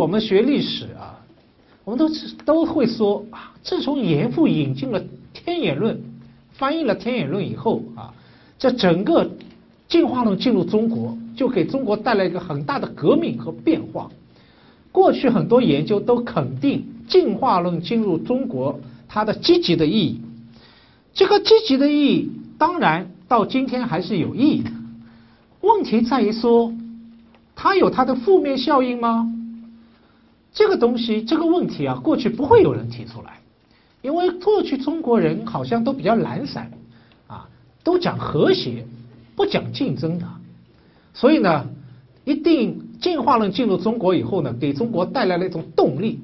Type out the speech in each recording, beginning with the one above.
我们学历史啊，我们都都会说啊，自从严复引进了天演论，翻译了天演论以后啊，这整个进化论进入中国，就给中国带来一个很大的革命和变化。过去很多研究都肯定进化论进入中国它的积极的意义，这个积极的意义当然到今天还是有意义的。问题在于说，它有它的负面效应吗？这个东西这个问题啊，过去不会有人提出来，因为过去中国人好像都比较懒散，啊，都讲和谐，不讲竞争的，所以呢，一定。进化论进入中国以后呢，给中国带来了一种动力，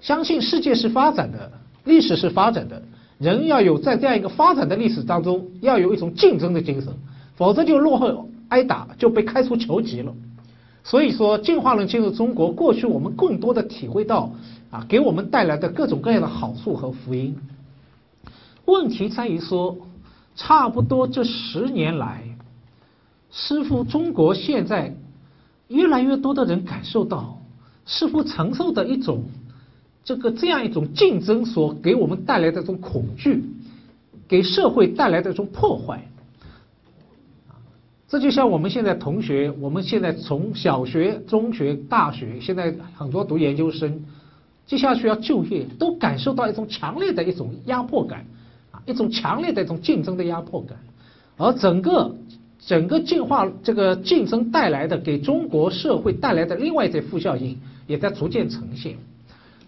相信世界是发展的，历史是发展的，人要有在这样一个发展的历史当中，要有一种竞争的精神，否则就落后挨打，就被开除球籍了。所以说，进化论进入中国，过去我们更多的体会到啊，给我们带来的各种各样的好处和福音。问题在于说，差不多这十年来，似乎中国现在。越来越多的人感受到，似乎承受的一种这个这样一种竞争所给我们带来的这种恐惧，给社会带来的这种破坏。这就像我们现在同学，我们现在从小学、中学、大学，现在很多读研究生，接下去要就业，都感受到一种强烈的一种压迫感，啊，一种强烈的一种竞争的压迫感，而整个。整个进化这个竞争带来的给中国社会带来的另外一些负效应也在逐渐呈现，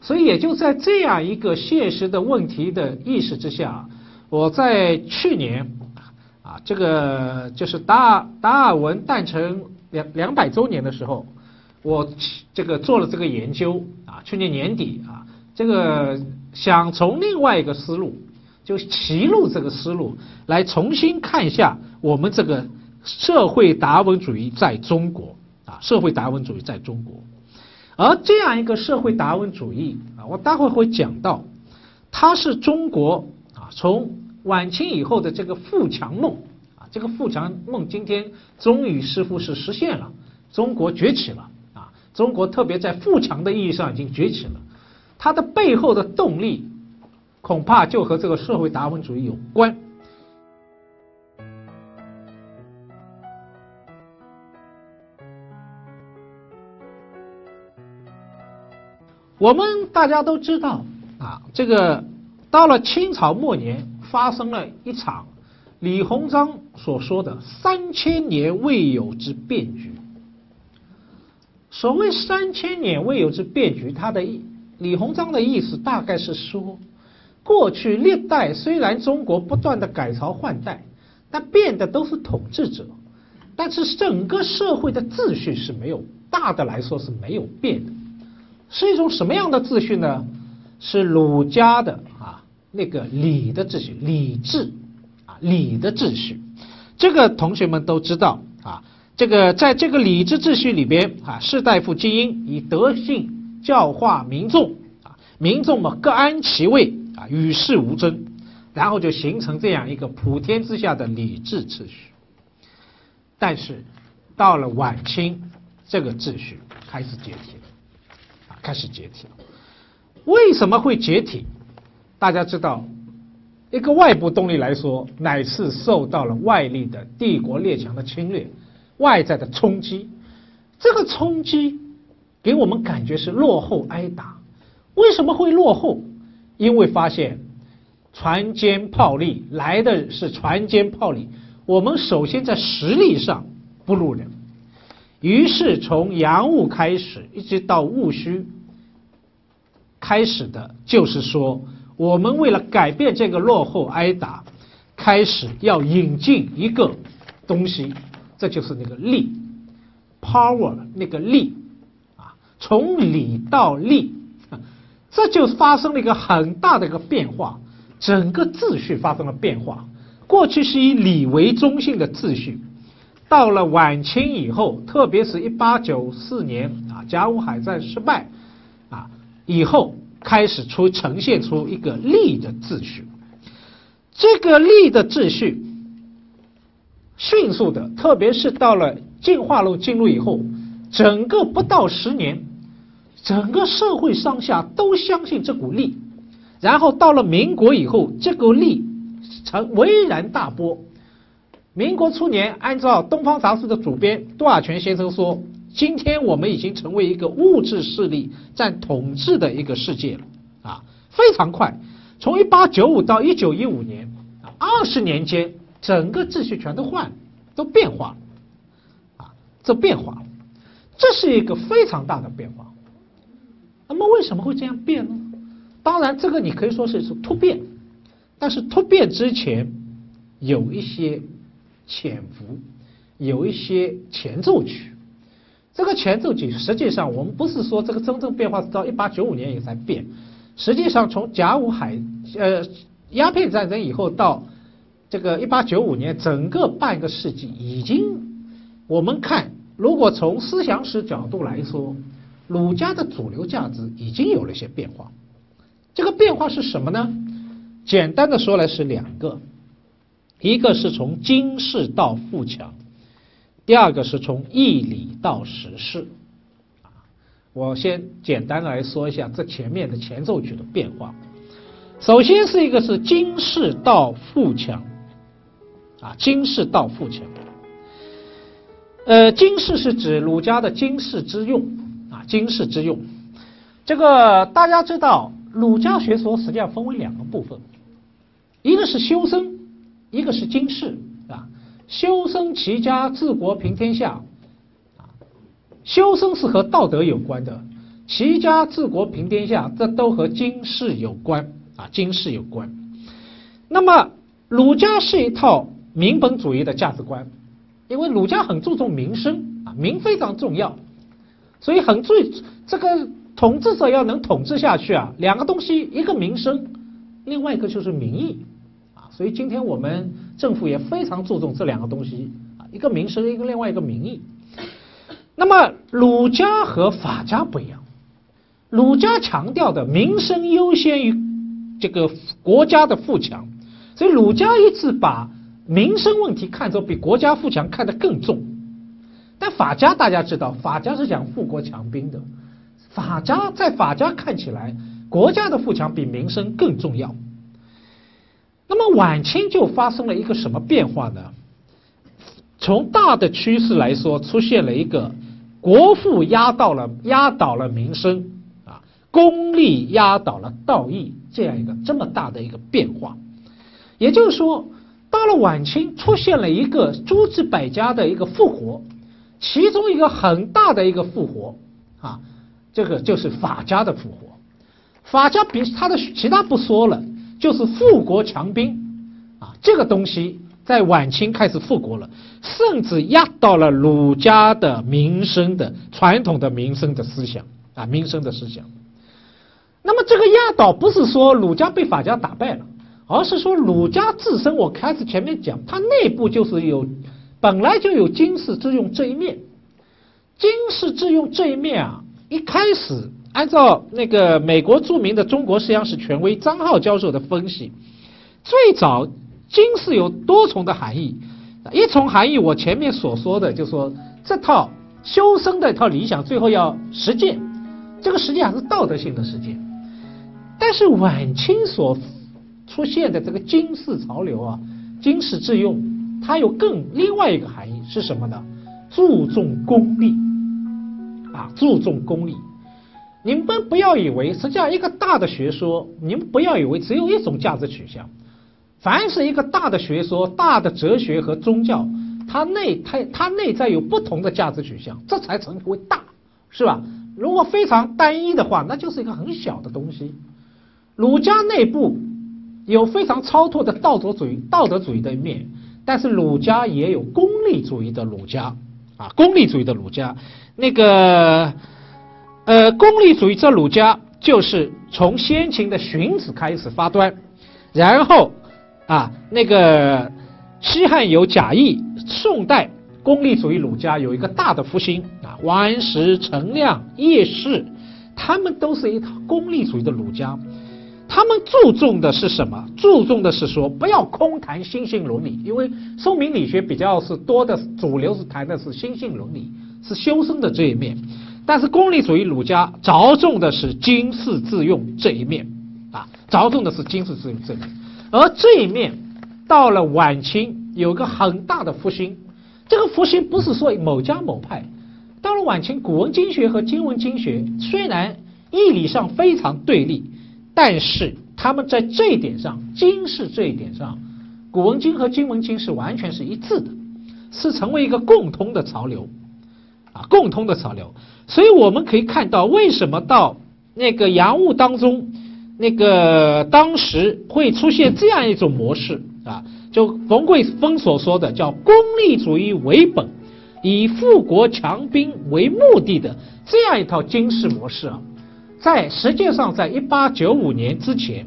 所以也就在这样一个现实的问题的意识之下，我在去年啊，这个就是达尔达尔文诞辰两两百周年的时候，我这个做了这个研究啊，去年年底啊，这个想从另外一个思路，就歧路这个思路来重新看一下我们这个。社会达尔文主义在中国啊，社会达尔文主义在中国，而这样一个社会达尔文主义啊，我待会会讲到，它是中国啊，从晚清以后的这个富强梦啊，这个富强梦今天终于似乎是实现了，中国崛起了啊，中国特别在富强的意义上已经崛起了，它的背后的动力恐怕就和这个社会达尔文主义有关。我们大家都知道啊，这个到了清朝末年，发生了一场李鸿章所说的三千年未有之变局。所谓三千年未有之变局，他的意李鸿章的意思大概是说，过去历代虽然中国不断的改朝换代，但变的都是统治者，但是整个社会的秩序是没有大的来说是没有变的。是一种什么样的秩序呢？是儒家的，那个礼的秩序，礼制啊，礼的秩序。这个同学们都知道啊，这个在这个礼制秩序里边啊，士大夫精英以德性教化民众啊，民众嘛各安其位啊，与世无争，然后就形成这样一个普天之下的礼制秩序。但是到了晚清，这个秩序开始解体了啊。开始解体了，为什么会解体？大家知道，一个外部动力来说，乃是受到了外力的帝国列强的侵略，外在的冲击。这个冲击给我们感觉是落后挨打。为什么会落后？因为发现船坚炮利来的是船坚炮利，我们首先在实力上不如人。于是从洋务开始，一直到戊戌。开始的就是说，我们为了改变这个落后挨打，开始要引进一个东西，这就是那个力，power 那个力啊，从礼到力，这就发生了一个很大的一个变化，整个秩序发生了变化。过去是以礼为中心的秩序，到了晚清以后，特别是一八九四年啊，甲午海战失败。啊以后开始出呈现出一个力的秩序，这个力的秩序迅速的，特别是到了进化论进入以后，整个不到十年，整个社会上下都相信这股力，然后到了民国以后，这股力成巍然大波。民国初年，按照《东方杂志》的主编杜亚全先生说，今天我们已经成为一个物质势力占统治的一个世界了啊，非常快，从一八九五到一九一五年啊，二十年间，整个秩序全都换，都变化了。啊这变化，这是一个非常大的变化。那么为什么会这样变呢？当然，这个你可以说是是突变，但是突变之前有一些潜伏，有一些前奏曲。这个前奏曲实际上，我们不是说这个真正变化是到一八九五年以后才变。实际上，从甲午海呃鸦片战争以后到这个一八九五年，整个半个世纪已经我们看。如果从思想史角度来说，儒家的主流价值已经有了一些变化。这个变化是什么呢？简单的说来是两个，一个是从经世到富强，第二个是从义理到实事。啊，我先简单来说一下这前面的前奏曲的变化。首先是一个是经世到富强，啊，经世到富强。呃，经世是指儒家的经世之用啊，经世之用。这个大家知道，儒家学说实际上分为两个部分，一个是修身，一个是经世啊。修身齐家治国平天下啊，修身是和道德有关的，齐家治国平天下，这都和经世有关啊，经世有关。那么，儒家是一套民本主义的价值观。因为儒家很注重民生啊，民非常重要，所以很注这个统治者要能统治下去啊，两个东西，一个民生，另外一个就是民意啊，所以今天我们政府也非常注重这两个东西啊，一个民生，一个另外一个民意。那么儒家和法家不一样，儒家强调的民生优先于这个国家的富强，所以儒家一直把。民生问题看作比国家富强看得更重，但法家大家知道，法家是讲富国强兵的，法家在法家看起来，国家的富强比民生更重要。那么晚清就发生了一个什么变化呢？从大的趋势来说，出现了一个国富压倒了压倒了民生啊，功利压倒了道义这样一个这么大的一个变化，也就是说。到了晚清，出现了一个诸子百家的一个复活，其中一个很大的一个复活啊，这个就是法家的复活。法家比他的其他不说了，就是富国强兵啊，这个东西在晚清开始复国了，甚至压倒了儒家的民生的传统的民生的思想啊，民生的思想。那么这个压倒不是说儒家被法家打败了。而是说儒家自身，我开始前面讲，它内部就是有本来就有经世致用这一面。经世致用这一面啊，一开始按照那个美国著名的中国思想史权威张浩教授的分析，最早经世有多重的含义。一重含义，我前面所说的，就说这套修身的一套理想，最后要实践，这个实际上是道德性的实践。但是晚清所出现的这个经世潮流啊，经世致用，它有更另外一个含义是什么呢？注重功利啊，注重功利。你们不要以为，实际上一个大的学说，你们不要以为只有一种价值取向。凡是一个大的学说、大的哲学和宗教，它内它它内在有不同的价值取向，这才成为大，是吧？如果非常单一的话，那就是一个很小的东西。儒家内部。有非常超脱的道德主义、道德主义的一面，但是儒家也有功利主义的儒家啊，功利主义的儒家，那个呃，功利主义这儒家就是从先秦的荀子开始发端，然后啊，那个西汉有贾谊，宋代功利主义儒家有一个大的复兴啊，王安石、陈亮、叶适，他们都是一套功利主义的儒家。他们注重的是什么？注重的是说不要空谈心性伦理，因为宋明理学比较是多的主流是谈的是心性伦理，是修身的这一面，但是功利主义儒家着重的是经世致用这一面啊，着重的是经世致用这一面，而这一面到了晚清有个很大的复兴，这个复兴不是说某家某派，到了晚清古文经学和今文经学虽然义理上非常对立，但是他们在这一点上经世这一点上。古文经和今文经是完全是一致的，是成为一个共通的潮流，啊，共通的潮流。所以我们可以看到，为什么到那个洋务当中，那个当时会出现这样一种模式啊，就冯桂峰所说的叫功利主义为本，以富国强兵为目的的这样一套军事模式啊，在实际上在一八九五年之前，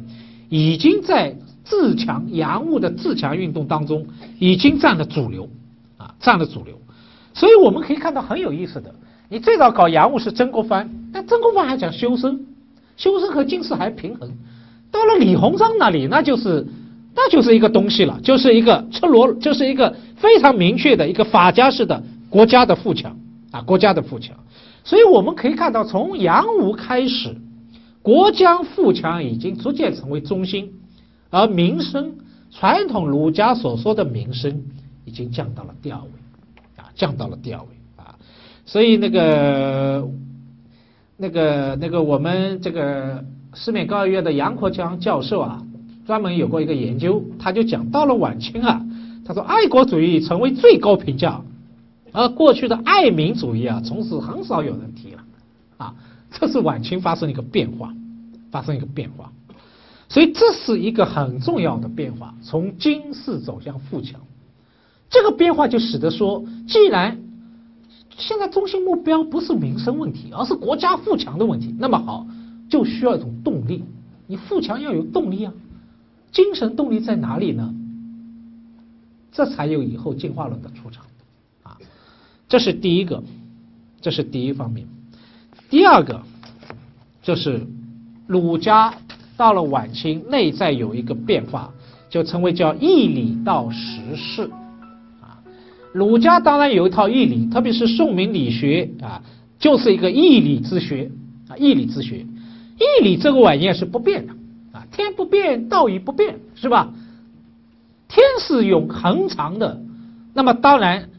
已经在。自强洋务的自强运动当中，已经占了主流，啊，占了主流。所以我们可以看到很有意思的，你最早搞洋务是曾国藩，但曾国藩还讲修身，修身和经世还平衡。到了李鸿章那里，那就是那就是一个东西了，就是一个赤裸，就是一个非常明确的一个法家式的国家的富强啊，国家的富强。所以我们可以看到，从洋务开始，国家富强已经逐渐成为中心。而民生，传统儒家所说的民生，已经降到了第二位，啊，降到了第二位啊，所以那个那个那个我们这个四面高院的杨国强教授啊，专门有过一个研究，他就讲到了晚清啊，他说爱国主义成为最高评价，而过去的爱民主义啊，从此很少有人提了，啊，这是晚清发生一个变化，发生一个变化。所以这是一个很重要的变化，从经世走向富强，这个变化就使得说，既然现在中心目标不是民生问题，而是国家富强的问题，那么好，就需要一种动力，你富强要有动力啊，精神动力在哪里呢？这才有以后进化论的出场啊，这是第一个，这是第一方面，第二个就是儒家。到了晚清，内在有一个变化，就成为叫义理到实事，儒家当然有一套义理，特别是宋明理学啊，就是一个义理之学啊，义理之学，义理这个玩意儿是不变的啊，天不变，道义不变，是吧？天是永恒长的，那么当然，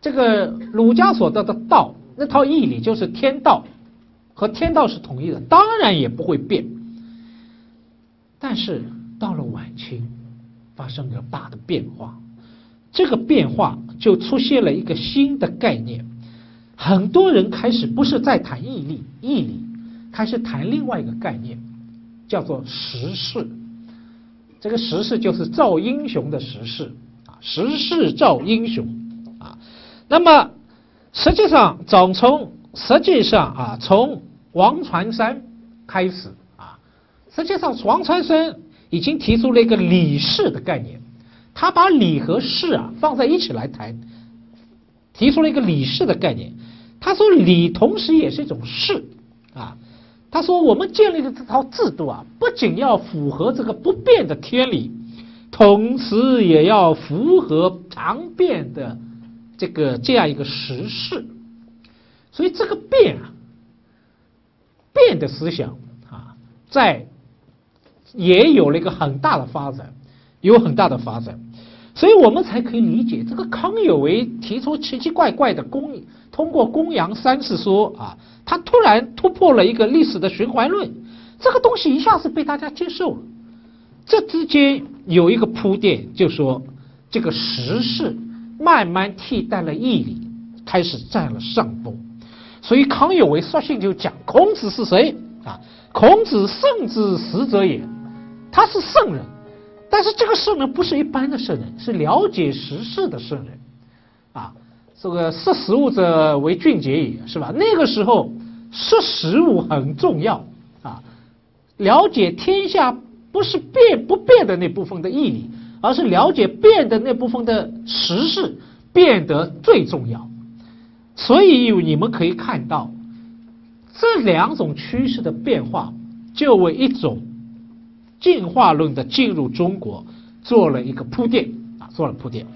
这个儒家所得的道那套义理就是天道，和天道是统一的，当然也不会变。但是到了晚清，发生了大的变化，这个变化就出现了一个新的概念，很多人开始不是在谈毅力，毅力，开始谈另外一个概念，叫做时势。这个时势就是造英雄的时势啊，时势造英雄啊。那么实际上，总从实际上啊，从王传山开始啊。实际上，王传山已经提出了一个理事的概念，他把理和事啊放在一起来谈，提出了一个理事的概念。他说，理同时也是一种事啊。他说，我们建立的这套制度啊，不仅要符合这个不变的天理，同时也要符合常变的这个这样一个时事。所以，这个变啊，变的思想啊，在。也有了一个很大的发展，有很大的发展，所以我们才可以理解这个康有为提出奇奇怪怪的公，通过公羊三世说啊，他突然突破了一个历史的循环论，这个东西一下子被大家接受了。这之间有一个铺垫，就说这个时事慢慢替代了义理，开始占了上风。所以康有为索性就讲孔子是谁啊？孔子圣之实者也。他是圣人，但是这个圣人不是一般的圣人，是了解时事的圣人，啊，这个识时务者为俊杰也是吧？那个时候识时务很重要啊，了解天下不是变不变的那部分的义理，而是了解变的那部分的时事变得最重要。所以你们可以看到这两种趋势的变化，就为一种。进化论的进入中国做了一个铺垫啊做了铺垫。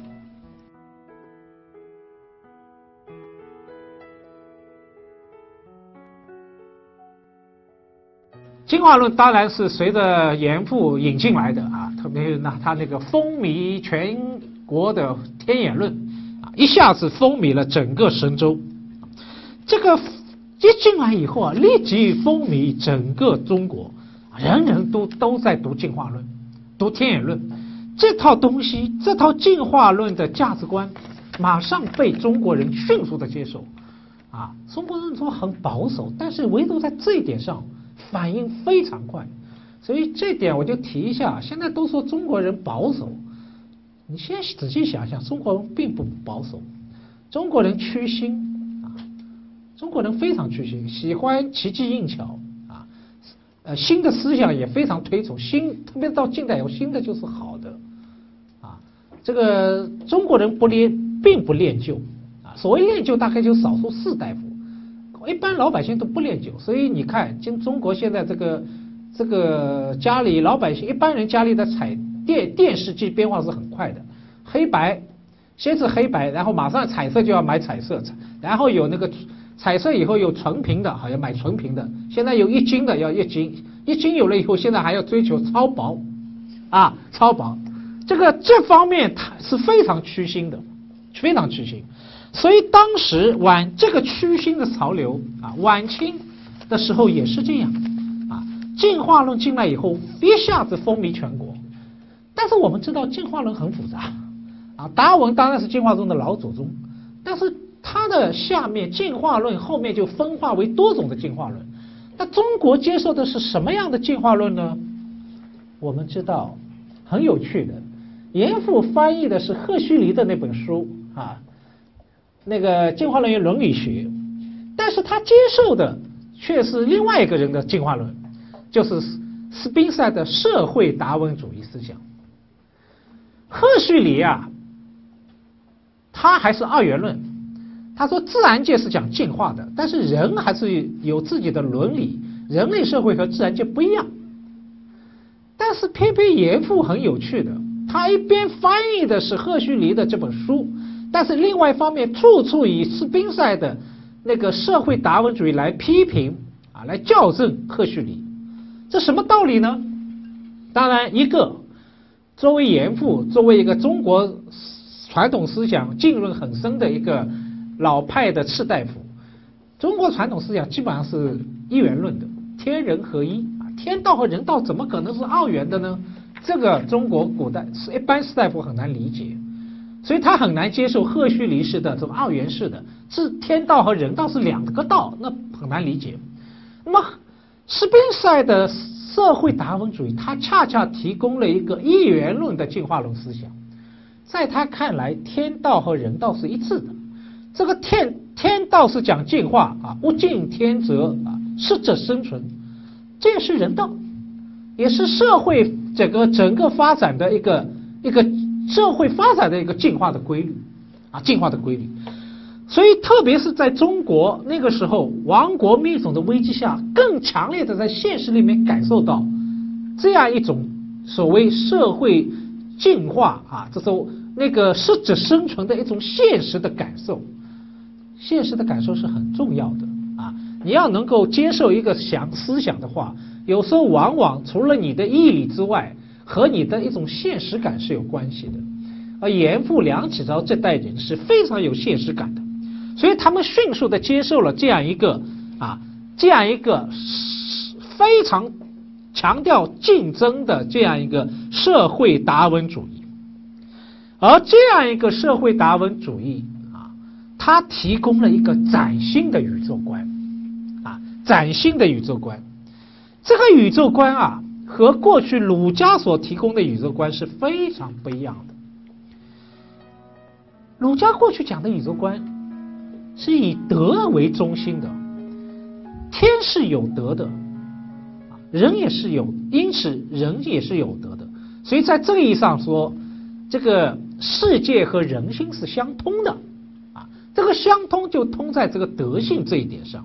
进化论当然是随着严复引进来的啊特别是那他那个风靡全国的天眼论啊一下子风靡了整个神州。这个一进来以后啊立即风靡整个中国。人人都都在读进化论，读天演论。这套东西，这套进化论的价值观，马上被中国人迅速的接受。啊，中国人说很保守，但是唯独在这一点上反应非常快。所以这点我就提一下。现在都说中国人保守，你先仔细想想，中国人并不保守，中国人趋新啊，中国人非常趋新，喜欢奇技硬巧啊，呃，新的思想也非常推崇新，特别到近代有新的就是好的。啊这个中国人不练，并不练旧啊。所谓练旧，大概就少数士大夫，一般老百姓都不练旧。所以你看，今中国现在这个这个家里老百姓，一般人家里的彩电电视机变化是很快的，黑白先是黑白，然后马上彩色就要买彩色，然后有那个彩色以后有纯屏的，好像买纯屏的。现在有一斤的要一斤，一斤有了以后，现在还要追求超薄。啊，超薄。这个这方面它是非常趋新的，非常趋新，所以当时晚这个趋新的潮流啊，晚清的时候也是这样。啊，进化论进来以后一下子风靡全国，但是我们知道进化论很复杂。啊，达尔文当然是进化中的老祖宗，但是他的下面进化论后面就分化为多种的进化论，那中国接受的是什么样的进化论呢？我们知道很有趣的。严复翻译的是赫胥黎的那本书啊，那个进化论与伦理学，但是他接受的却是另外一个人的进化论，就是斯宾塞的社会达文主义思想。赫胥黎啊，他还是二元论，他说自然界是讲进化的，但是人还是有自己的伦理，人类社会和自然界不一样。但是偏偏严复很有趣的。他一边翻译的是赫胥黎的这本书，但是另外一方面处处以斯宾塞的那个社会达尔文主义来批评啊，来校正赫胥黎，这什么道理呢？当然，一个作为严复，作为一个中国传统思想浸润很深的一个老派的士大夫，中国传统思想基本上是一元论的，天人合一啊，天道和人道怎么可能是二元的呢？这个中国古代是一般士大夫很难理解，所以他很难接受赫胥黎式的这种二元式的，是天道和人道是两个道，那很难理解。那么斯宾塞的社会达尔文主义，他恰恰提供了一个一元论的进化论思想，在他看来，天道和人道是一致的。这个天天道是讲进化啊，物竞天择啊，适者生存，这也是人道，也是社会。这个整个发展的一个一个社会发展的一个进化的规律啊，进化的规律。所以，特别是在中国那个时候，亡国灭种的危机下，更强烈的在现实里面感受到这样一种所谓社会进化啊，这种那个适者生存的一种现实的感受。现实的感受是很重要的啊，你要能够接受一个想思想的话。有时候往往除了你的毅力之外，和你的一种现实感是有关系的。而严复、梁启超这代人是非常有现实感的，所以他们迅速的接受了这样一个啊，这样一个非常强调竞争的这样一个社会达尔文主义。而这样一个社会达尔文主义他，提供了一个崭新的宇宙观啊，崭新的宇宙观。这个宇宙观啊，和过去儒家所提供的宇宙观是非常不一样的。儒家过去讲的宇宙观是以德为中心的，天是有德的，人也是有，因此人也是有德的。所以在这个意义上说，这个世界和人心是相通的，这个相通就通在这个德性这一点上。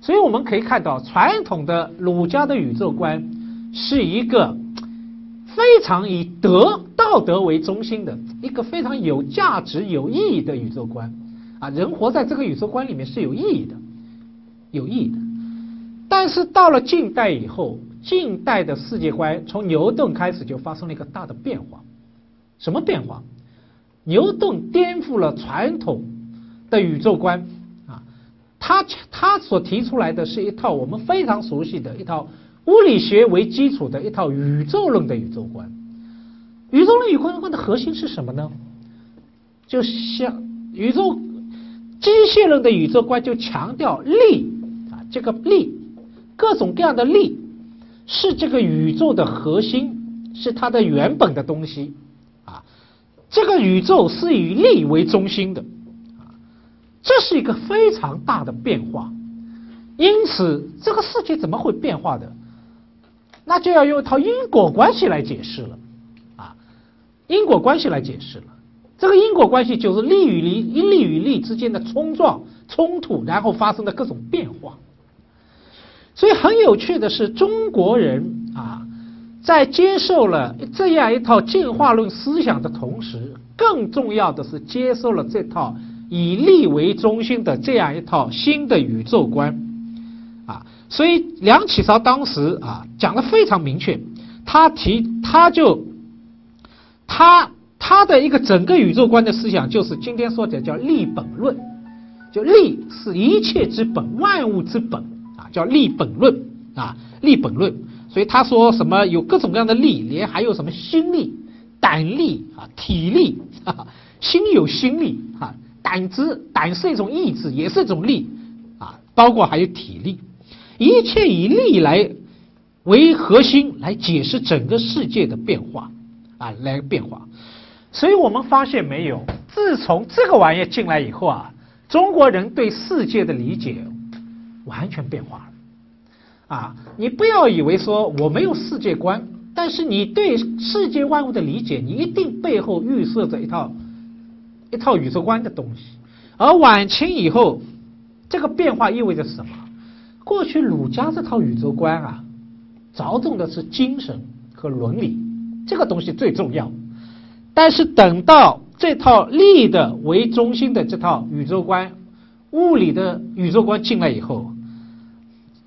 所以我们可以看到，传统的儒家的宇宙观是一个非常以德道德为中心的一个非常有价值、有意义的宇宙观啊，人活在这个宇宙观里面是有意义的，有意义的。但是到了近代以后，近代的世界观从牛顿开始就发生了一个大的变化。什么变化？牛顿颠覆了传统的宇宙观啊，他他所提出来的是一套我们非常熟悉的一套物理学为基础的一套宇宙论的宇宙观。宇宙论宇宙观的核心是什么呢？就像宇宙机械论的宇宙观就强调力啊，这个力，各种各样的力是这个宇宙的核心，是它的原本的东西啊。这个宇宙是以力为中心的，这是一个非常大的变化。因此，这个世界怎么会变化的？那就要用一套因果关系来解释了啊，因果关系来解释了。这个因果关系就是力与力、力与力之间的冲撞、冲突，然后发生的各种变化。所以很有趣的是，中国人啊，在接受了这样一套进化论思想的同时，更重要的是接受了这套以力为中心的这样一套新的宇宙观啊。所以梁启超当时啊讲的非常明确，他提他就他。他的一个整个宇宙观的思想就是今天说的叫立本论，就立是一切之本，万物之本啊，叫立本论啊，立本论。所以他说什么有各种各样的力，连还有什么心力、胆力啊、体力啊，心有心力啊，胆子胆是一种意志，也是一种力啊，包括还有体力，一切以力来为核心来解释整个世界的变化啊，来变化。所以我们发现没有，自从这个玩意进来以后啊，中国人对世界的理解完全变化了。啊，你不要以为说我没有世界观，但是你对世界万物的理解，你一定背后预设着一套一套宇宙观的东西。而晚清以后，这个变化意味着什么？过去儒家这套宇宙观啊，着重的是精神和伦理，这个东西最重要。但是等到这套力的为中心的这套宇宙观、物理的宇宙观进来以后，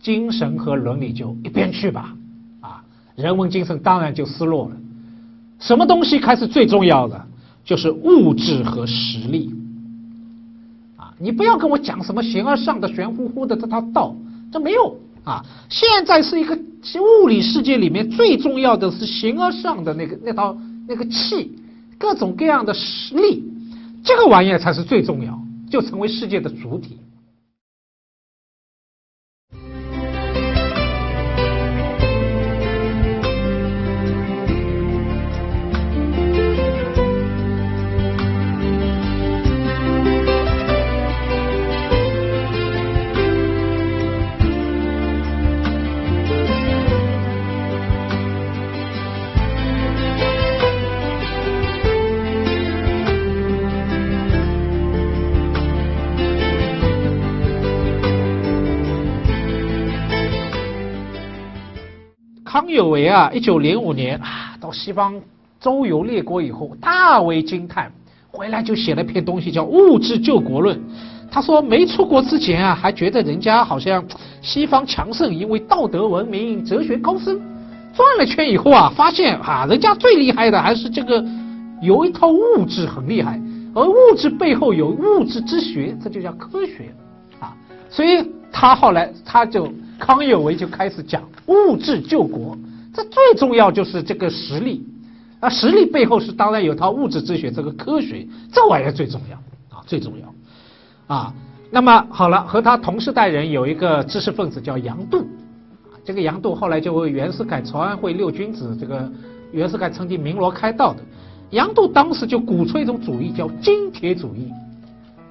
精神和伦理就一边去吧，啊，人文精神当然就失落了。什么东西开始最重要的？就是物质和实力。啊，你不要跟我讲什么形而上的玄乎乎的这套道，这没有啊。现在是一个物理世界里面最重要的是形而上的那个那套那个气。各种各样的实力，这个玩意儿才是最重要，就成为世界的主体。康有为啊，一九零五年啊，到西方周游列国以后，大为惊叹，回来就写了篇东西叫《物质救国论》。他说，没出国之前啊，还觉得人家好像西方强盛，因为道德文明、哲学高深。转了圈以后啊，发现啊，人家最厉害的还是这个有一套物质很厉害，而物质背后有物质之学，这就叫科学啊。所以他后来他就。康有为就开始讲物质救国，这最重要就是这个实力，啊，实力背后是当然有套物质之学，这个科学，这玩意儿最重要啊，最重要，啊，那么好了，和他同时代人有一个知识分子叫杨度，这个杨度后来就为袁世凯朝安会六君子，这个袁世凯曾经鸣锣开道的，杨度当时就鼓吹一种主义叫金铁主义，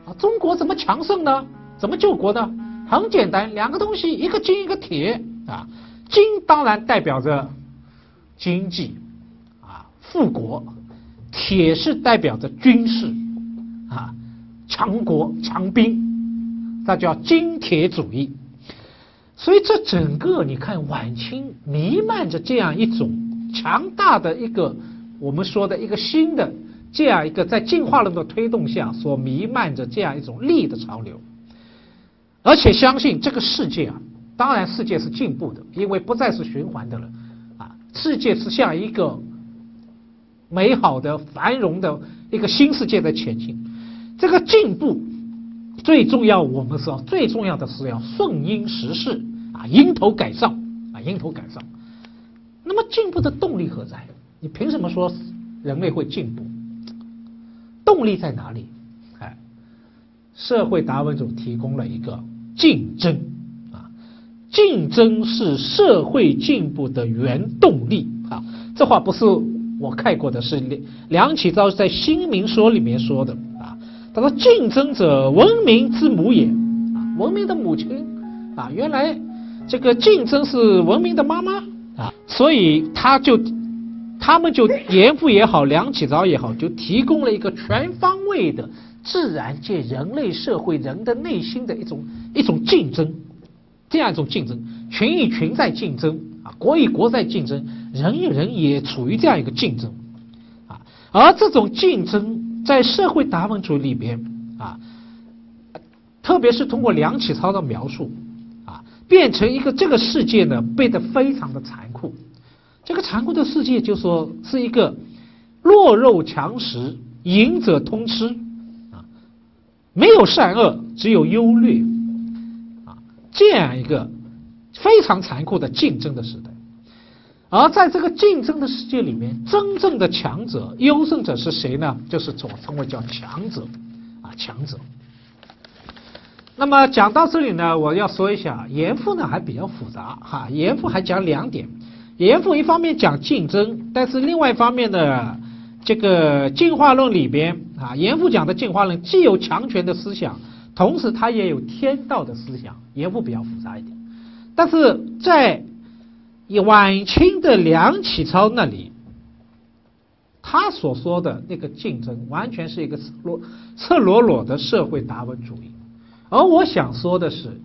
啊，中国怎么强盛呢？怎么救国呢？很简单，两个东西，一个金，一个铁啊。金当然代表着经济啊，富国；铁是代表着军事啊，强国强兵，那叫金铁主义。所以这整个你看，晚清弥漫着这样一种强大的一个我们说的一个新的这样一个在进化论的推动下所弥漫着这样一种力的潮流。而且相信这个世界啊，当然世界是进步的，因为不再是循环的了，啊，世界是向一个美好的、繁荣的一个新世界的前进。这个进步最重要，我们说最重要的是要顺应时势啊，迎头赶上啊，迎头赶上。那么进步的动力何在？你凭什么说人类会进步？动力在哪里？哎，社会达文主提供了一个竞争啊，竞争是社会进步的原动力啊。这话不是我看过的，是梁梁启超在《新民说》里面说的啊。他说：“竞争者，文明之母也啊，文明的母亲啊，原来这个竞争是文明的妈妈啊，所以他就。”他们就严复也好，梁启超也好，就提供了一个全方位的自然界、人类社会、人的内心的一种一种竞争，这样一种竞争，群与群在竞争啊，国与国在竞争，人与人也处于这样一个竞争啊，而这种竞争在社会达文主义里边啊，特别是通过梁启超的描述啊，变成一个这个世界呢，变得非常的残酷。这个残酷的世界，就说是一个弱肉强食、赢者通吃啊，没有善恶，只有优劣，这样一个非常残酷的竞争的时代。而在这个竞争的世界里面，真正的强者、优胜者是谁呢？就是所称为叫强者啊，强者。那么讲到这里呢，我要说一下，严复呢还比较复杂哈，严复还讲两点。严复一方面讲竞争，但是另外一方面呢，这个进化论里边啊，严复讲的进化论既有强权的思想，同时他也有天道的思想。严复比较复杂一点，但是在晚清的梁启超那里，他所说的那个竞争，完全是一个赤裸赤裸裸的社会达文主义。而我想说的是。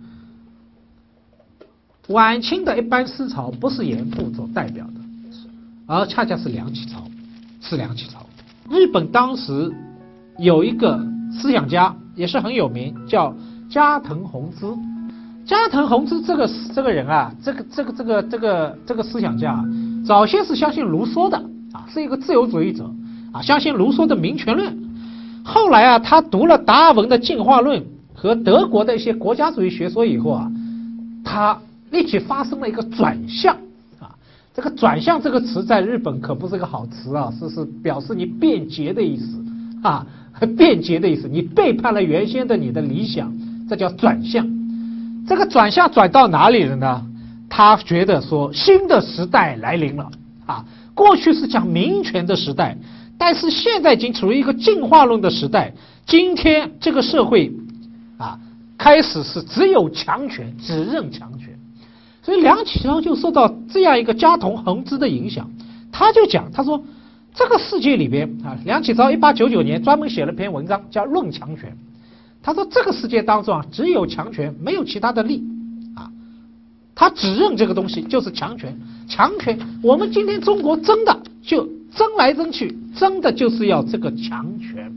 晚清的一般思潮不是严复所代表的，而恰恰是梁启超，是梁启超。日本当时有一个思想家也是很有名，叫加藤弘之。加藤弘之这个这个人啊，这个这个这个这个这个思想家，早先是相信卢梭的啊，是一个自由主义者啊，相信卢梭的民权论。后来啊，他读了达尔文的进化论和德国的一些国家主义学说以后啊，他。立即发生了一个转向啊！这个“转向”这个词在日本可不是个好词啊，是是表示你变节的意思啊，变节的意思，你背叛了原先的你的理想，这叫转向。这个转向转到哪里了呢？他觉得说新的时代来临了啊！过去是讲民权的时代，但是现在已经处于一个进化论的时代。今天这个社会啊，开始是只有强权，只认强权。所以梁启超就受到这样一个家同恒之的影响，他就讲，他说这个世界里边啊，梁启超一八九九年专门写了篇文章叫《论强权》，他说这个世界当中啊，只有强权，没有其他的利啊，他只认这个东西就是强权，强权，我们今天中国争的就争来争去，争的就是要这个强权，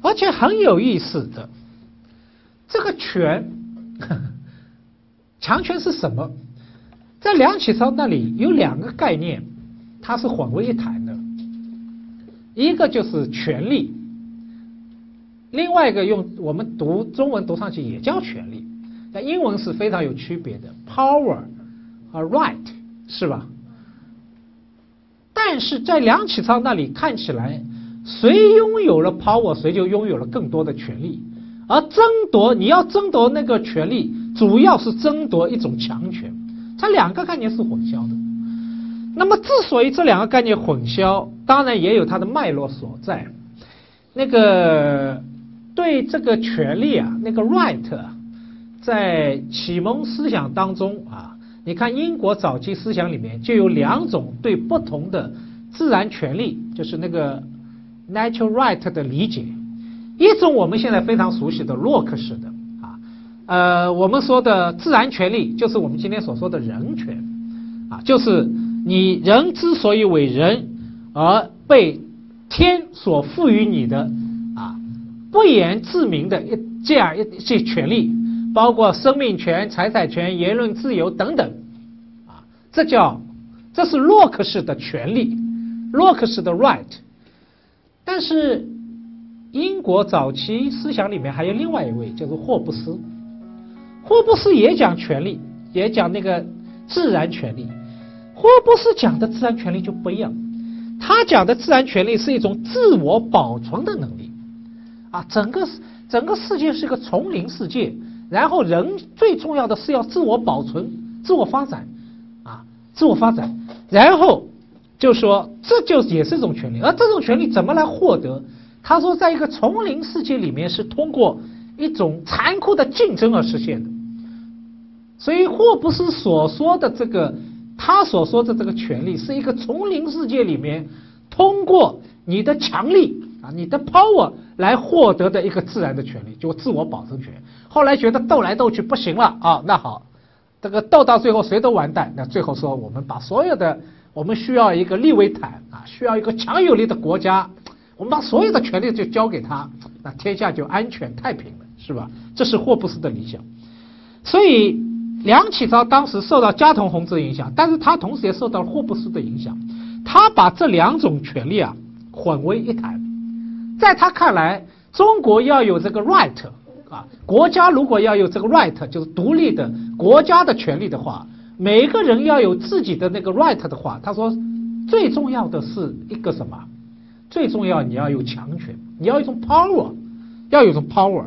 而且很有意思的，这个权。强权是什么？在梁启超那里有两个概念，它是混为一谈的。一个就是权力，另外一个用我们读中文读上去也叫权力，但英文是非常有区别的，power 和 right 是吧？但是在梁启超那里看起来，谁拥有了 power，谁就拥有了更多的权利，而争夺你要争夺那个权利。主要是争夺一种强权，它两个概念是混淆的。那么，之所以这两个概念混淆，当然也有它的脉络所在。那个对这个权利啊，那个 right，在启蒙思想当中啊，你看英国早期思想里面就有两种对不同的自然权利，就是那个 natural right 的理解。一种我们现在非常熟悉的洛克式的啊。呃，我们说的自然权利就是我们今天所说的人权，啊，就是你人之所以为人，而被天所赋予你的啊不言自明的一这样一些权利，包括生命权、财产权、言论自由等等，啊，这叫这是洛克式的权利，洛克式的 right。但是英国早期思想里面还有另外一位，叫做霍布斯。霍布斯也讲权利，也讲那个自然权利。霍布斯讲的自然权利就不一样，他讲的自然权利是一种自我保存的能力，啊，整个整个世界是一个丛林世界，然后人最重要的是要自我保存、自我发展，啊，自我发展，然后就说这就也是一种权利，而这种权利怎么来获得？他说，在一个丛林世界里面是通过一种残酷的竞争而实现的，所以霍布斯所说的这个。他所说的这个权利是一个丛林世界里面通过你的强力啊，你的 power 来获得的一个自然的权利，就自我保证权。后来觉得斗来斗去不行了啊，那好，这个斗到最后谁都完蛋。那最后说我们把所有的我们需要一个利维坦啊，需要一个强有力的国家，我们把所有的权利就交给他，那天下就安全太平了，是吧？这是霍布斯的理想，所以。梁启超当时受到加藤弘之影响，但是他同时也受到霍布斯的影响，他把这两种权利啊混为一谈，在他看来，中国要有这个 right 啊，国家如果要有这个 right，就是独立的国家的权利的话，每个人要有自己的那个 right 的话，他说最重要的是一个什么？最重要你要有强权，你要一种 power，要有一种 power，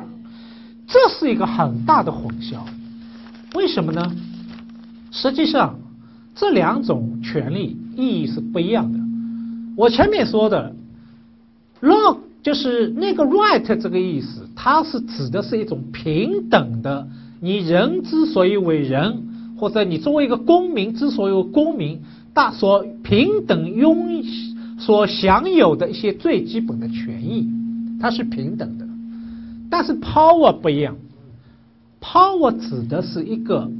这是一个很大的混淆。为什么呢？实际上，这两种权利意义是不一样的。我前面说的 “law” 就是那个 “right” 这个意思，它是指的是一种平等的。你人之所以为人，或者你作为一个公民之所以为公民，大所平等拥所享有的一些最基本的权益，它是平等的。但是 “power” 不一样。Power 指的是一个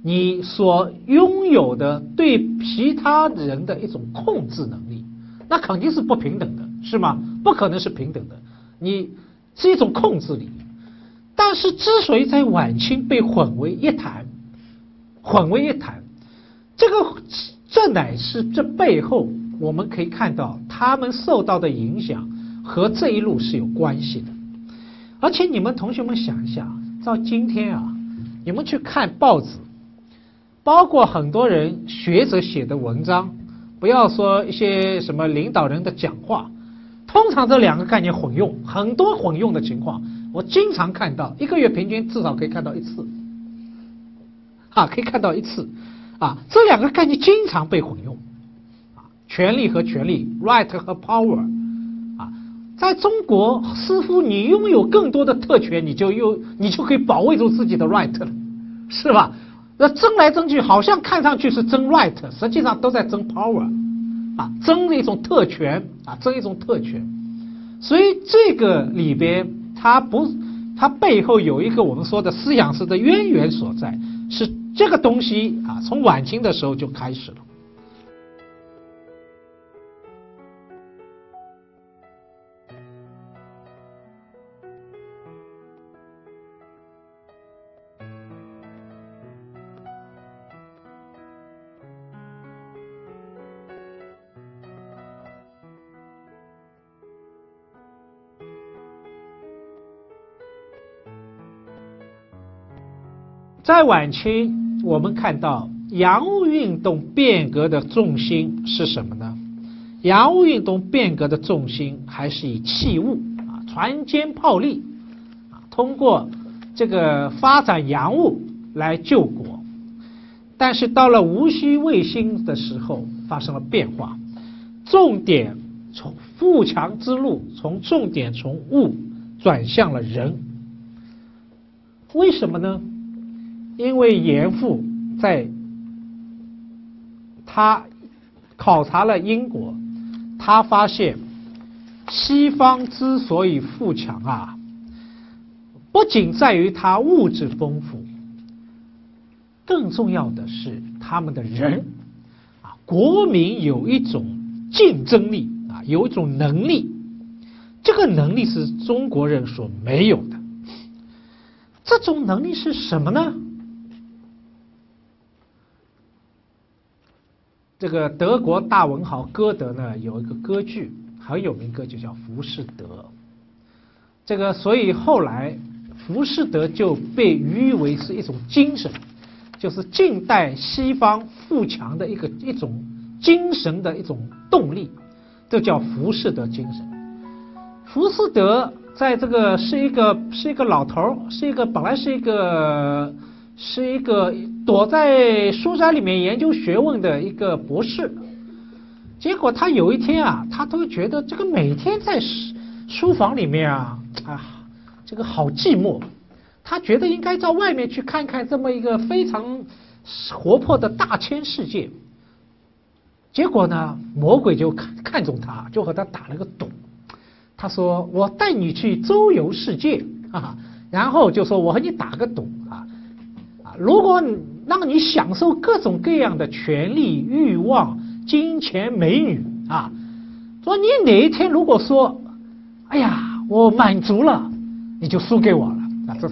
你所拥有的对其他人的一种控制能力，那肯定是不平等的，是吗？不可能是平等的，你是一种控制力。但是之所以在晚清被混为一谈，混为一谈，这个这乃是这背后我们可以看到他们受到的影响和这一路是有关系的。而且你们同学们想一想。到今天啊，你们去看报纸，包括很多人学者写的文章，不要说一些什么领导人的讲话，通常这两个概念混用，很多混用的情况，我经常看到，一个月平均至少可以看到一次，啊，可以看到一次，啊，这两个概念经常被混用，啊，权力和权力，right 和 power。在中国，似乎你拥有更多的特权，你就又你就可以保卫住自己的 right 了，是吧？那争来争去，好像看上去是争 right，实际上都在争 power，啊，争一种特权啊，争一种特权。所以这个里边，它不，它背后有一个我们说的思想式的渊源所在，是这个东西啊，从晚清的时候就开始了。在晚清，我们看到洋务运动变革的重心是什么呢？洋务运动变革的重心还是以器物啊，船坚炮利啊，通过这个发展洋务来救国。但是到了戊戌维新的时候，发生了变化，重点从富强之路，从重点从物转向了人。为什么呢？因为严复在他考察了英国，他发现西方之所以富强啊，不仅在于它物质丰富，更重要的是他们的人啊，国民有一种竞争力啊，有一种能力，这个能力是中国人所没有的。这种能力是什么呢？这个德国大文豪歌德呢有一个歌剧很有名，歌剧叫《浮士德》。这个所以后来浮士德就被誉为是一种精神，就是近代西方富强的一个一种精神的一种动力，这叫浮士德精神。浮士德在这个是一个是一个老头儿，是一个本来是一个是一个躲在书斋里面研究学问的一个博士，结果他有一天啊，他都觉得这个每天在书房里面啊。啊，这个好寂寞，他觉得应该到外面去看看这么一个非常活泼的大千世界。结果呢，魔鬼就看看中他，就和他打了个赌。他说：“我带你去周游世界啊，然后就说我和你打个赌如果让你享受各种各样的权利、欲望、金钱、美女啊，说你哪一天如果说，哎呀。”我满足了，你就输给我了啊！这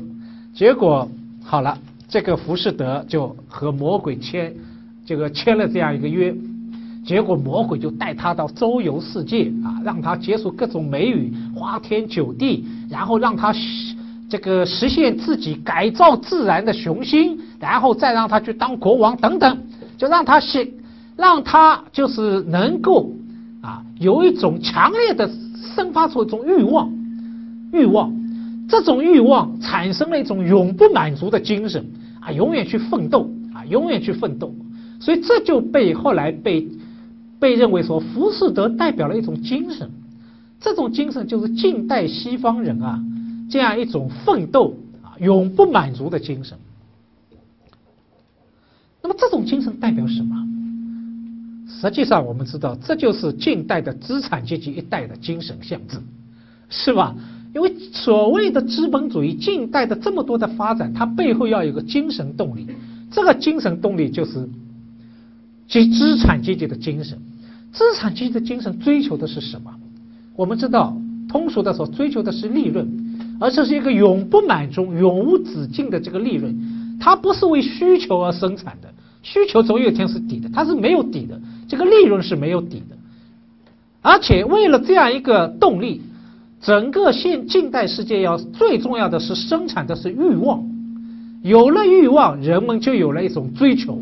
结果好了，这个浮士德就和魔鬼签这个签了这样一个约，结果魔鬼就带他到周游世界啊，让他接触各种美女、花天酒地，然后让他这个实现自己改造自然的雄心，然后再让他去当国王等等，就让他写，让他就是能够啊有一种强烈的生发出一种欲望。欲望，这种欲望产生了一种永不满足的精神啊，永远去奋斗啊，永远去奋斗，所以这就被后来被被认为说，浮士德代表了一种精神，这种精神就是近代西方人啊这样一种奋斗啊，永不满足的精神。那么这种精神代表什么？实际上我们知道，这就是近代的资产阶级一代的精神象征，是吧？因为所谓的资本主义近代的这么多的发展，它背后要有个精神动力，这个精神动力就是即资产阶级的精神。资产阶级的精神追求的是什么？我们知道，通俗的说，追求的是利润，而这是一个永不满足、永无止境的这个利润。它不是为需求而生产的，需求总有一天是底的，它是没有底的，这个利润是没有底的。而且为了这样一个动力。整个现近代世界要最重要的是生产的是欲望，有了欲望，人们就有了一种追求，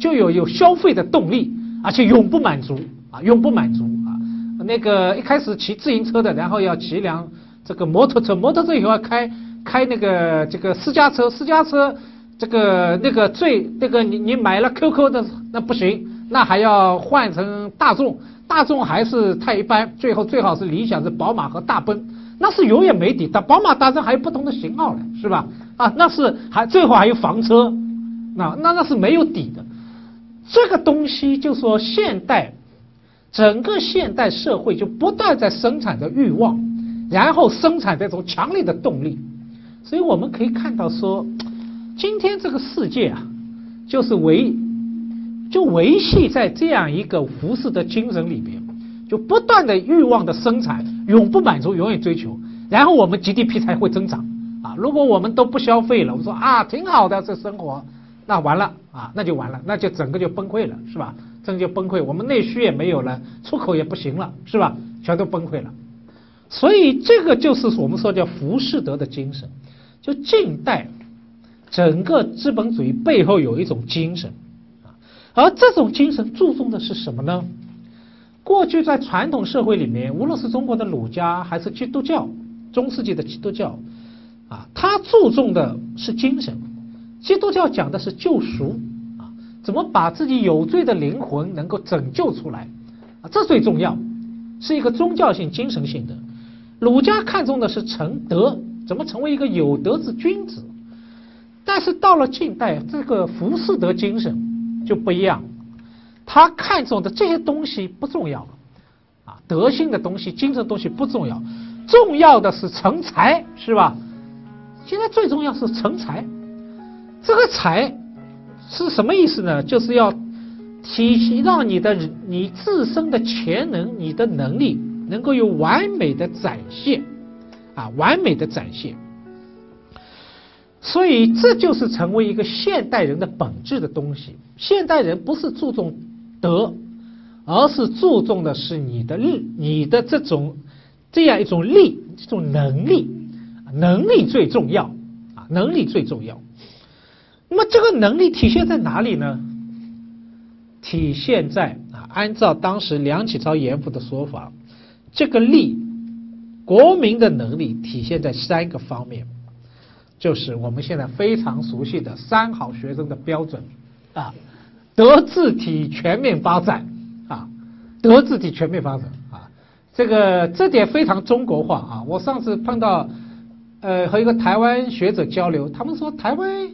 就有有消费的动力，而且永不满足啊，永不满足啊。那个一开始骑自行车的，然后要骑辆这个摩托车，摩托车以后要开开那个这个私家车，私家车这个那个最那个你你买了 QQ 的那不行，那还要换成大众。大众还是太一般，最后最好是理想是宝马和大奔，那是永远没底。但宝马、大奔还有不同的型号呢，是吧？啊，那是还最后还有房车，那那那是没有底的。这个东西就说现代整个现代社会就不断在生产着欲望，然后生产这种强烈的动力。所以我们可以看到说，今天这个世界啊，就是维。就维系在这样一个浮士的精神里边，就不断的欲望的生产，永不满足，永远追求，然后我们 GDP 才会增长啊！如果我们都不消费了，我说啊挺好的这生活，那完了啊，那就完了，那就整个就崩溃了，是吧？整个就崩溃，我们内需也没有了，出口也不行了，是吧？全都崩溃了。所以这个就是我们说叫浮士德的精神，就近代整个资本主义背后有一种精神啊。而这种精神注重的是什么呢？过去在传统社会里面，无论是中国的儒家还是基督教，中世纪的基督教，啊，他注重的是精神。基督教讲的是救赎，啊，怎么把自己有罪的灵魂能够拯救出来，啊，这最重要，是一个宗教性、精神性的。儒家看重的是成德，怎么成为一个有德之君子。但是到了近代，这个浮士德精神。就不一样，他看重的这些东西不重要，啊，德性的东西、精神东西不重要，重要的是成才，是吧？现在最重要是成才，这个才是什么意思呢？就是要体系让你的你自身的潜能、你的能力能够有完美的展现，啊，完美的展现。所以这就是成为一个现代人的本质的东西。现代人不是注重德，而是注重的是你的力，你的这种这样一种力，这种能力，能力最重要啊，能力最重要。那么这个能力体现在哪里呢？体现在啊，按照当时梁启超严复的说法，这个力，国民的能力体现在三个方面，就是我们现在非常熟悉的三好学生的标准啊，德智体全面发展啊，德智体全面发展啊，这个这点非常中国化啊。我上次碰到呃和一个台湾学者交流，他们说台湾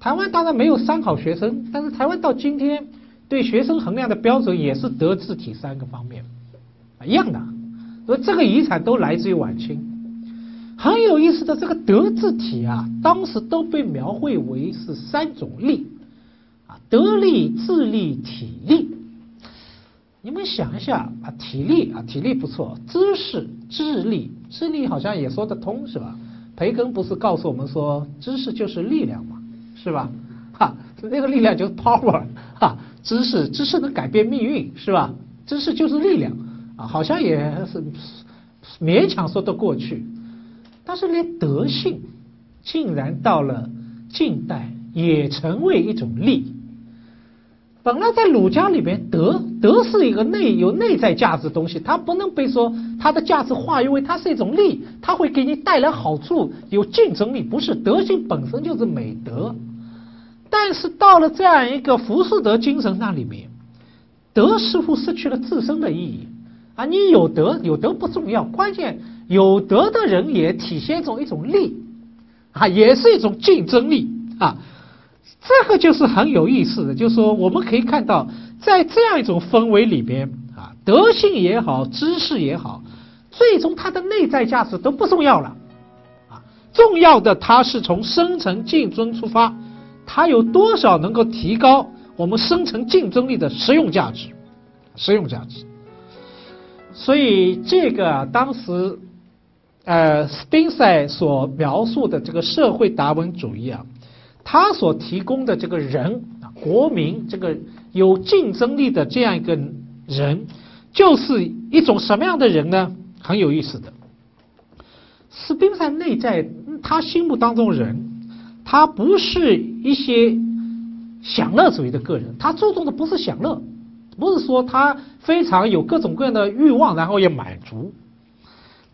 台湾当然没有三好学生，但是台湾到今天。对学生衡量的标准也是德智体三个方面，一样的，所以这个遗产都来自于晚清。很有意思的，这个德智体啊，当时都被描绘为是三种力，啊，德力、智力、体力。你们想一下啊，体力啊，体力不错，知识、智力、智力好像也说得通是吧？培根不是告诉我们说，知识就是力量嘛，是吧？哈，那个力量就是 power，哈。知识，知识能改变命运，是吧？知识就是力量啊，好像也是勉强说得过去。但是连德性，竟然到了近代也成为一种力。本来在儒家里面，德德是一个内有内在价值的东西，它不能被说它的价值化，因为它是一种力，它会给你带来好处，有竞争力。不是德性本身就是美德。但是到了这样一个浮士德精神那里面，德似乎失去了自身的意义啊！你有德有德不重要，关键有德的人也体现一种一种力啊，也是一种竞争力啊！这个就是很有意思的，就是说我们可以看到，在这样一种氛围里边啊，德性也好，知识也好，最终它的内在价值都不重要了啊！重要的它是从深层竞争出发。它有多少能够提高我们生存竞争力的实用价值？实用价值。所以这个当时，呃，斯宾塞所描述的这个社会达文主义啊，他所提供的这个人啊，国民这个有竞争力的这样一个人，就是一种什么样的人呢？很有意思的。斯宾塞内在他心目当中人。他不是一些享乐主义的个人，他注重的不是享乐，不是说他非常有各种各样的欲望，然后要满足。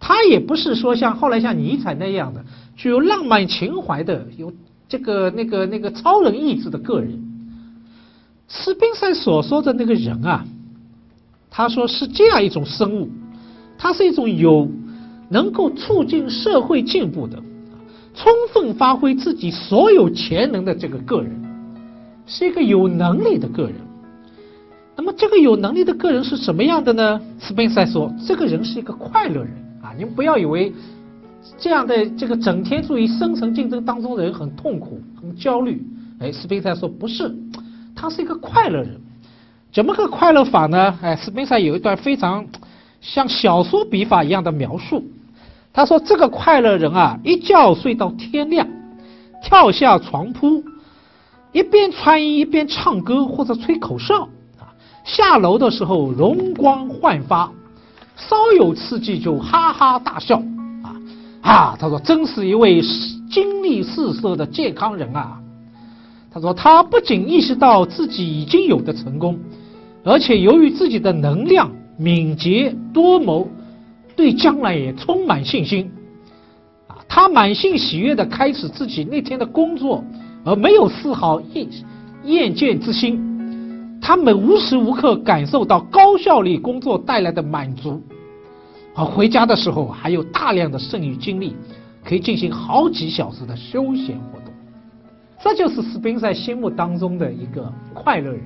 他也不是说像后来像尼采那样的具有浪漫情怀的、有这个那个那个超人意志的个人。斯宾塞所说的那个人啊，他说是这样一种生物，他是一种有能够促进社会进步的。充分发挥自己所有潜能的这个个人，是一个有能力的个人。那么，这个有能力的个人是什么样的呢？斯宾塞说，这个人是一个快乐人啊！你们不要以为这样的这个整天处于生存竞争当中的人很痛苦、很焦虑。哎，斯宾塞说不是，他是一个快乐人。怎么个快乐法呢？哎，斯宾塞有一段非常像小说笔法一样的描述。他说：“这个快乐人啊，一觉睡到天亮，跳下床铺，一边穿衣一边唱歌或者吹口哨。下楼的时候容光焕发，稍有刺激就哈哈大笑啊啊！他说，真是一位精力四射的健康人啊。他说，他不仅意识到自己已经有的成功，而且由于自己的能量、敏捷、多谋。”对将来也充满信心，啊，他满心喜悦地开始自己那天的工作，而没有丝毫厌厌倦之心。他们无时无刻感受到高效率工作带来的满足，而回家的时候还有大量的剩余精力，可以进行好几小时的休闲活动。这就是斯宾塞心目当中的一个快乐人，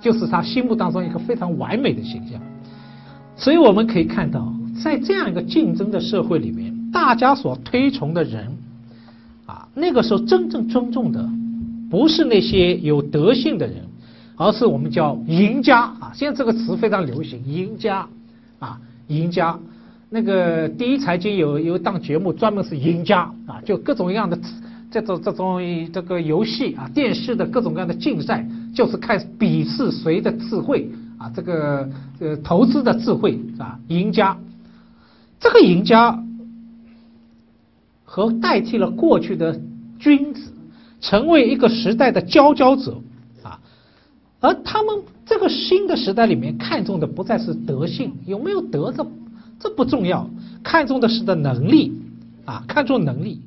就是他心目当中一个非常完美的形象。所以我们可以看到。在这样一个竞争的社会里面，大家所推崇的人，啊，那个时候真正尊重的，不是那些有德性的人，而是我们叫赢家啊。现在这个词非常流行，赢家啊，赢家。那个第一财经有有一档节目专门是赢家啊，就各种各样的这种这种这个游戏啊，电视的各种各样的竞赛，就是看比试谁的智慧啊，这个呃投资的智慧啊，赢家。这个赢家和代替了过去的君子，成为一个时代的佼佼者。而他们这个新的时代里面看重的不再是德性，有没有德这这不重要，看重的是的能力啊，看重能力。